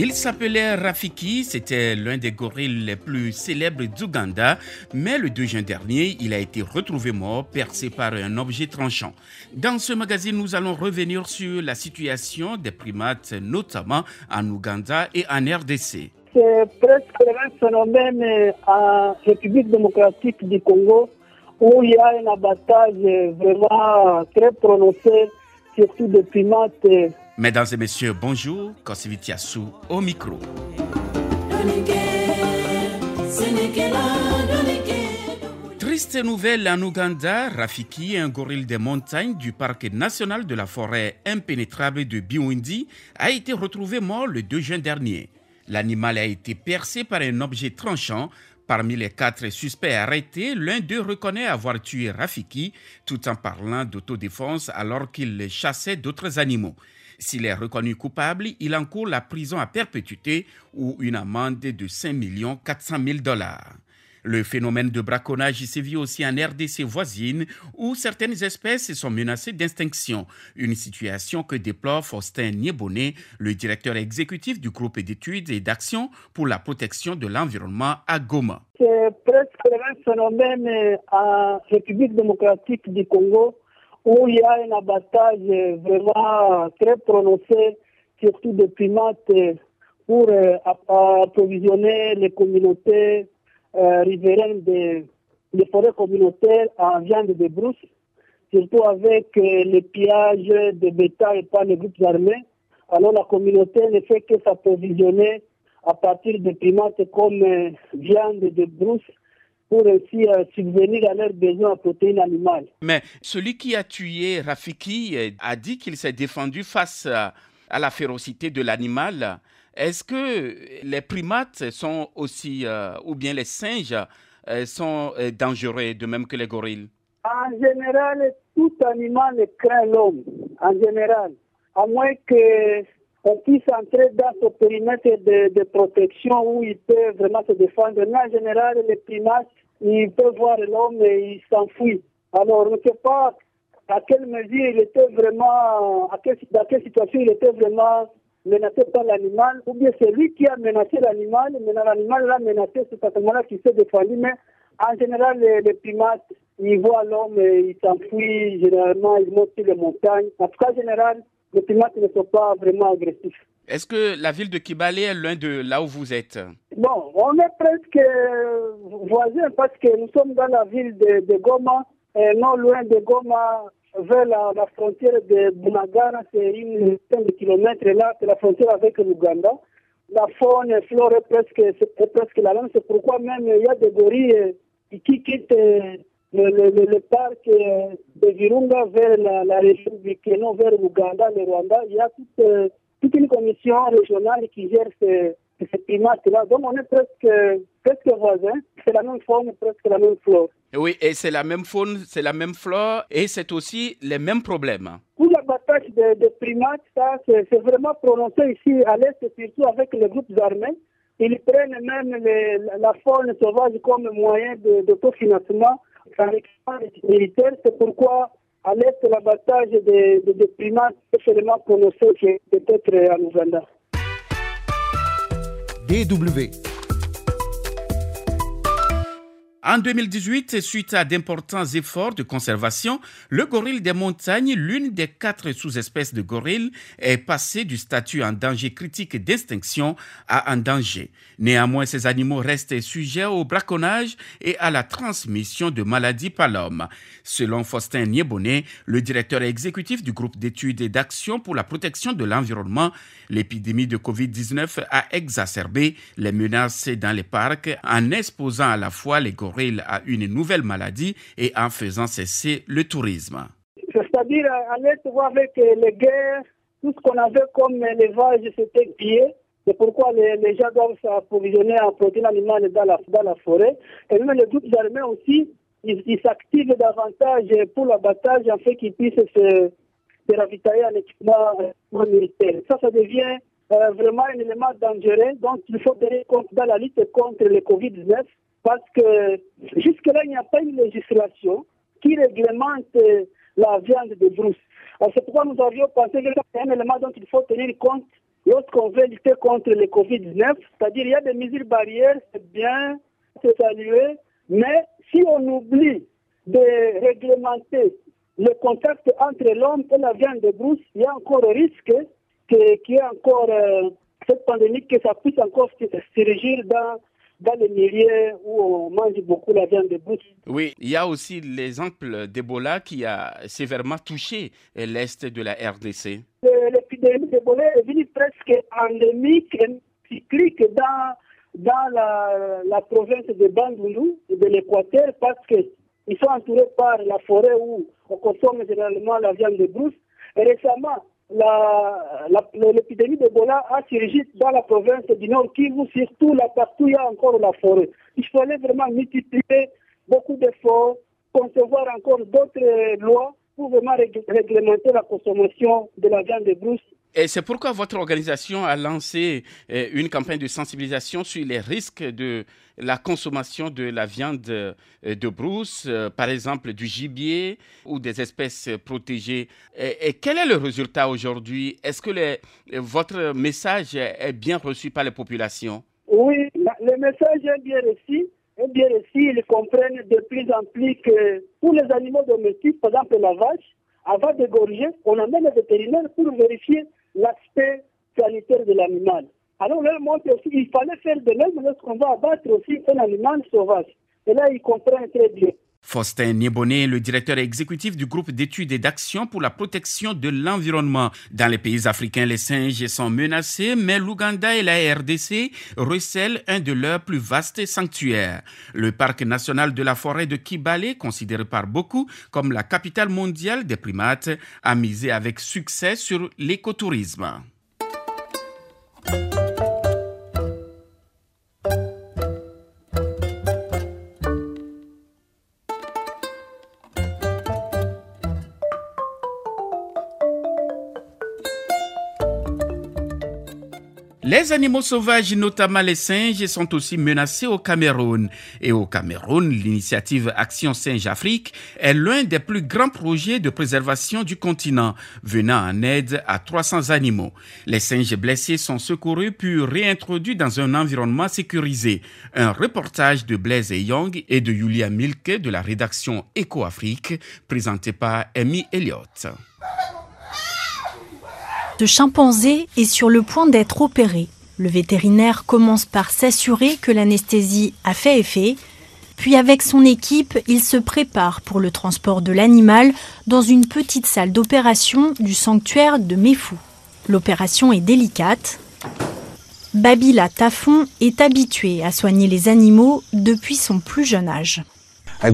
Il s'appelait Rafiki, c'était l'un des gorilles les plus célèbres d'Ouganda, mais le 2 juin dernier, il a été retrouvé mort, percé par un objet tranchant. Dans ce magazine, nous allons revenir sur la situation des primates, notamment en Ouganda et en RDC. C'est presque le même phénomène en République démocratique du Congo, où il y a un abattage vraiment très prononcé, surtout des primates Mesdames et messieurs, bonjour. Kosivitiasu au micro. Triste nouvelle en Ouganda, Rafiki, un gorille des montagnes du parc national de la forêt impénétrable de Biwindi, a été retrouvé mort le 2 juin dernier. L'animal a été percé par un objet tranchant. Parmi les quatre suspects arrêtés, l'un d'eux reconnaît avoir tué Rafiki tout en parlant d'autodéfense alors qu'il chassait d'autres animaux. S'il est reconnu coupable, il encourt la prison à perpétuité ou une amende de 5 400 000 dollars. Le phénomène de braconnage sévit aussi en RDC voisine où certaines espèces sont menacées d'extinction. Une situation que déplore Faustin Nieboné, le directeur exécutif du groupe d'études et d'action pour la protection de l'environnement à Goma. C'est presque le même phénomène en République démocratique du Congo où il y a un abattage vraiment très prononcé, surtout de primates, pour approvisionner les communautés euh, riveraines des, forêts communautaires en viande de brousse, surtout avec euh, les pillages de bétail par les groupes armés. Alors la communauté ne fait que s'approvisionner à partir de primates comme euh, viande de brousse pour aussi euh, subvenir à leurs besoins en protéines animales. Mais celui qui a tué Rafiki euh, a dit qu'il s'est défendu face à, à la férocité de l'animal. Est-ce que les primates sont aussi, euh, ou bien les singes, euh, sont euh, dangereux, de même que les gorilles? En général, tout animal craint l'homme, en général, à moins que on puisse entrer dans ce périmètre de, protection où il peut vraiment se défendre. Mais en général, les primates, ils peuvent voir l'homme et ils s'enfuient. Alors, on ne sait pas à quelle mesure il était vraiment, à dans quelle situation il était vraiment menacé par l'animal, ou bien c'est lui qui a menacé l'animal, mais l'animal l'a menacé, c'est à ce moment-là qu'il s'est défendu. Mais en général, les, les primates, ils voient l'homme et ils s'enfuient, généralement, ils montent sur les montagnes. En tout cas, en général, les primates ne sont pas vraiment agressifs. Est-ce que la ville de Kibale est loin de là où vous êtes? Bon, on est presque voisins parce que nous sommes dans la ville de, de Goma, et non loin de Goma, vers la, la, frontière de Bunagana, c'est une centaine de kilomètres là, c'est la frontière avec l'Ouganda. La faune et flore est presque, est presque la même, c'est pourquoi même il y a des gorilles qui quittent le, le, parc de Virunga vers la, la région du vers l'Ouganda, le Rwanda. Il y a toute, toute une commission régionale qui gère ces, ces primates-là. Donc on est presque, presque voisins, c'est la même faune, presque la même flore. Oui, et c'est la même faune, c'est la même flore, et c'est aussi les mêmes problèmes. Pour l'abattage de, de, primates, ça, c'est vraiment prononcé ici à l'Est, surtout avec les groupes armés. Ils prennent même les, la faune sauvage comme moyen d'autofinancement en équipement militaire. C'est pourquoi à l'Est, l'abattage de, de, de, primates est seulement prononcé peut-être en Ouganda. DW en 2018, suite à d'importants efforts de conservation, le gorille des montagnes, l'une des quatre sous-espèces de gorille, est passé du statut en danger critique d'extinction à en danger. Néanmoins, ces animaux restent sujets au braconnage et à la transmission de maladies par l'homme. Selon Faustin Nieboné, le directeur exécutif du groupe d'études et d'action pour la protection de l'environnement, l'épidémie de Covid-19 a exacerbé les menaces dans les parcs en exposant à la fois les gorilles à une nouvelle maladie et en faisant cesser le tourisme. C'est-à-dire, l'Est, avec les guerres, tout ce qu'on avait comme élevage, c'était pillé. C'est pourquoi les, gens doivent s'approvisionner en protéines animales dans la, forêt. Et même les groupes armés aussi, ils s'activent davantage pour l'abattage afin qu'ils puissent se, ravitailler en équipement militaire. Ça, ça devient euh, vraiment un élément dangereux. Donc, il faut tenir compte dans la lutte contre le Covid-19 parce que jusque-là, il n'y a pas une législation qui réglemente la viande de brousse. C'est pourquoi nous avions pensé que c'est un élément dont il faut tenir compte lorsqu'on veut lutter contre le Covid-19. C'est-à-dire il y a des mesures barrières, c'est bien, c'est salué, mais si on oublie de réglementer le contact entre l'homme et la viande de brousse, il y a encore un risque qu'il y ait encore euh, cette pandémie, que ça puisse encore se, régir dans dans les milieux où on mange beaucoup la viande de brousse. Oui, il y a aussi l'exemple d'Ebola qui a sévèrement touché l'Est de la RDC. L'épidémie d'Ebola est venue presque endémique et cyclique dans, dans la, la province de Bandundu, de l'Équateur, parce qu'ils sont entourés par la forêt où on consomme généralement la viande de brousse. Récemment, l'épidémie d'Ebola a surgi dans la province du Nord Kivu, surtout là partout il y a encore la forêt. Il fallait vraiment multiplier beaucoup d'efforts, concevoir encore d'autres lois pour vraiment réglementer la consommation de la viande de brousse et c'est pourquoi votre organisation a lancé euh, une campagne de sensibilisation sur les risques de la consommation de la viande euh, de brousse, euh, par exemple du gibier ou des espèces protégées. Et, quel est le résultat aujourd'hui? Est-ce que votre message est bien reçu par les populations? Oui, le message est bien reçu. Est bien reçu. Ils comprennent de plus en plus que pour les animaux domestiques, par exemple la vache, avant d'égorger, on amène le vétérinaire pour vérifier l'aspect sanitaire de l'animal. Alors, leur montre aussi, il fallait faire de même lorsqu'on va abattre aussi un animal sauvage. Et là, ils comprennent très bien. Faustin Nieboné, le directeur exécutif du groupe d'études et d'action pour la protection de l'environnement. Dans les pays africains, les singes sont menacés, mais l'Ouganda et la RDC recèlent un de leurs plus vastes sanctuaires. Le parc national de la forêt de Kibale, considéré par beaucoup comme la capitale mondiale des primates, a misé avec succès sur l'écotourisme. Les animaux sauvages, notamment les singes, sont aussi menacés au Cameroun. Et au Cameroun, l'initiative Action Singe Afrique est l'un des plus grands projets de préservation du continent, venant en aide à 300 animaux. Les singes blessés sont secourus puis réintroduits dans un environnement sécurisé. Un reportage de Blaise Young et de Julia Milke de la rédaction Eco Afrique, présenté par Amy Elliott. Ce chimpanzé est sur le point d'être opéré. Le vétérinaire commence par s'assurer que l'anesthésie a fait effet, puis avec son équipe, il se prépare pour le transport de l'animal dans une petite salle d'opération du sanctuaire de Mefou. L'opération est délicate. Babila Tafon est habituée à soigner les animaux depuis son plus jeune âge. Uh,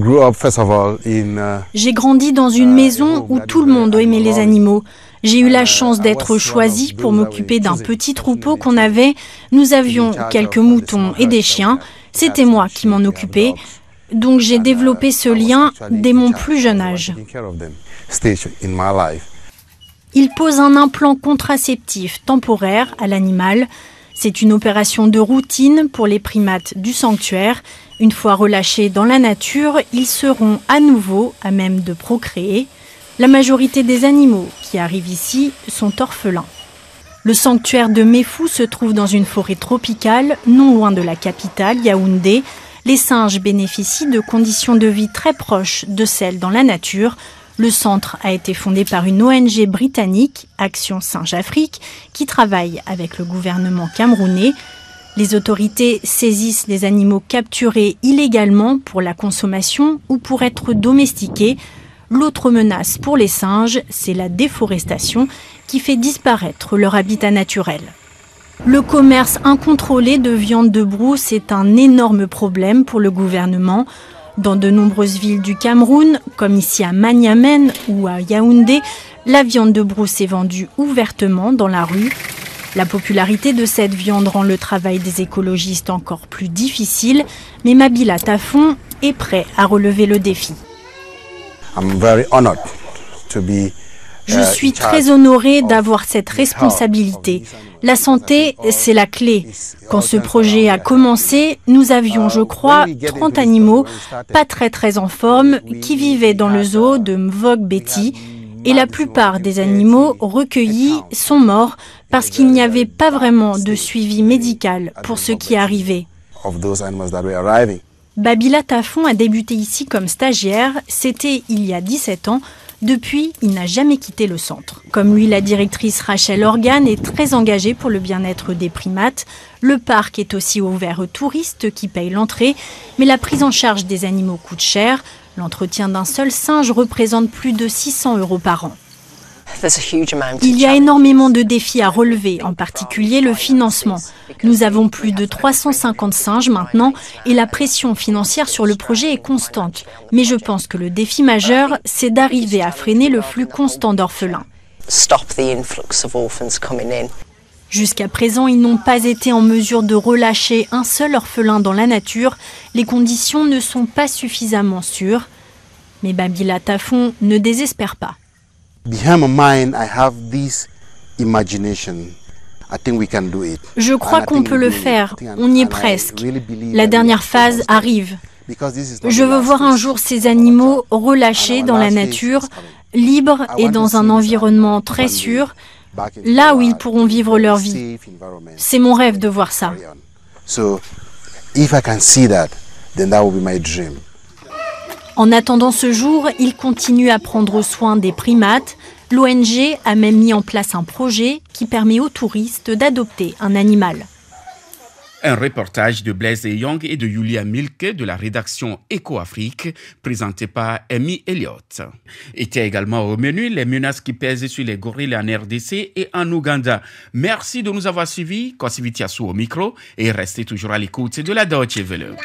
J'ai grandi dans une uh, maison où tout le monde aimait les animaux. J'ai eu la chance d'être choisi pour m'occuper d'un petit troupeau qu'on avait. Nous avions quelques moutons et des chiens. C'était moi qui m'en occupais. Donc j'ai développé ce lien dès mon plus jeune âge. Il pose un implant contraceptif temporaire à l'animal. C'est une opération de routine pour les primates du sanctuaire. Une fois relâchés dans la nature, ils seront à nouveau à même de procréer. La majorité des animaux arrivent ici sont orphelins. Le sanctuaire de Mefou se trouve dans une forêt tropicale, non loin de la capitale, Yaoundé. Les singes bénéficient de conditions de vie très proches de celles dans la nature. Le centre a été fondé par une ONG britannique, Action Singe Afrique, qui travaille avec le gouvernement camerounais. Les autorités saisissent les animaux capturés illégalement pour la consommation ou pour être domestiqués. L'autre menace pour les singes, c'est la déforestation qui fait disparaître leur habitat naturel. Le commerce incontrôlé de viande de brousse est un énorme problème pour le gouvernement. Dans de nombreuses villes du Cameroun, comme ici à Maniamen ou à Yaoundé, la viande de brousse est vendue ouvertement dans la rue. La popularité de cette viande rend le travail des écologistes encore plus difficile, mais Mabila Tafon est prêt à relever le défi. Je uh, suis très honoré d'avoir cette responsabilité. La santé, c'est la clé. Quand ce projet a commencé, nous avions, je crois, 30 animaux, pas très très en forme, qui vivaient dans le zoo de Mvog Betty. Et la plupart des animaux recueillis sont morts parce qu'il n'y avait pas vraiment de suivi médical pour ceux qui arrivaient. Babila Tafon a débuté ici comme stagiaire, c'était il y a 17 ans, depuis, il n'a jamais quitté le centre. Comme lui, la directrice Rachel Organ est très engagée pour le bien-être des primates. Le parc est aussi ouvert aux touristes qui payent l'entrée, mais la prise en charge des animaux coûte cher. L'entretien d'un seul singe représente plus de 600 euros par an. Il y a énormément de défis à relever, en particulier le financement. Nous avons plus de 350 singes maintenant et la pression financière sur le projet est constante. Mais je pense que le défi majeur, c'est d'arriver à freiner le flux constant d'orphelins. Jusqu'à présent, ils n'ont pas été en mesure de relâcher un seul orphelin dans la nature. Les conditions ne sont pas suffisamment sûres. Mais Babila Tafon ne désespère pas. Je crois qu'on peut le faire. On y est presque. La dernière phase arrive. Je veux voir un jour ces animaux relâchés dans la nature, libres et dans un environnement très sûr, là où ils pourront vivre leur vie. C'est mon rêve de voir ça. En attendant ce jour, il continue à prendre soin des primates. L'ONG a même mis en place un projet qui permet aux touristes d'adopter un animal. Un reportage de Blaise Young et de Julia Milke de la rédaction Eco-Afrique, présenté par Amy Elliott. Était également au menu les menaces qui pèsent sur les gorilles en RDC et en Ouganda. Merci de nous avoir suivis. Kosivitiasu au micro et restez toujours à l'écoute de la Deutsche Welle.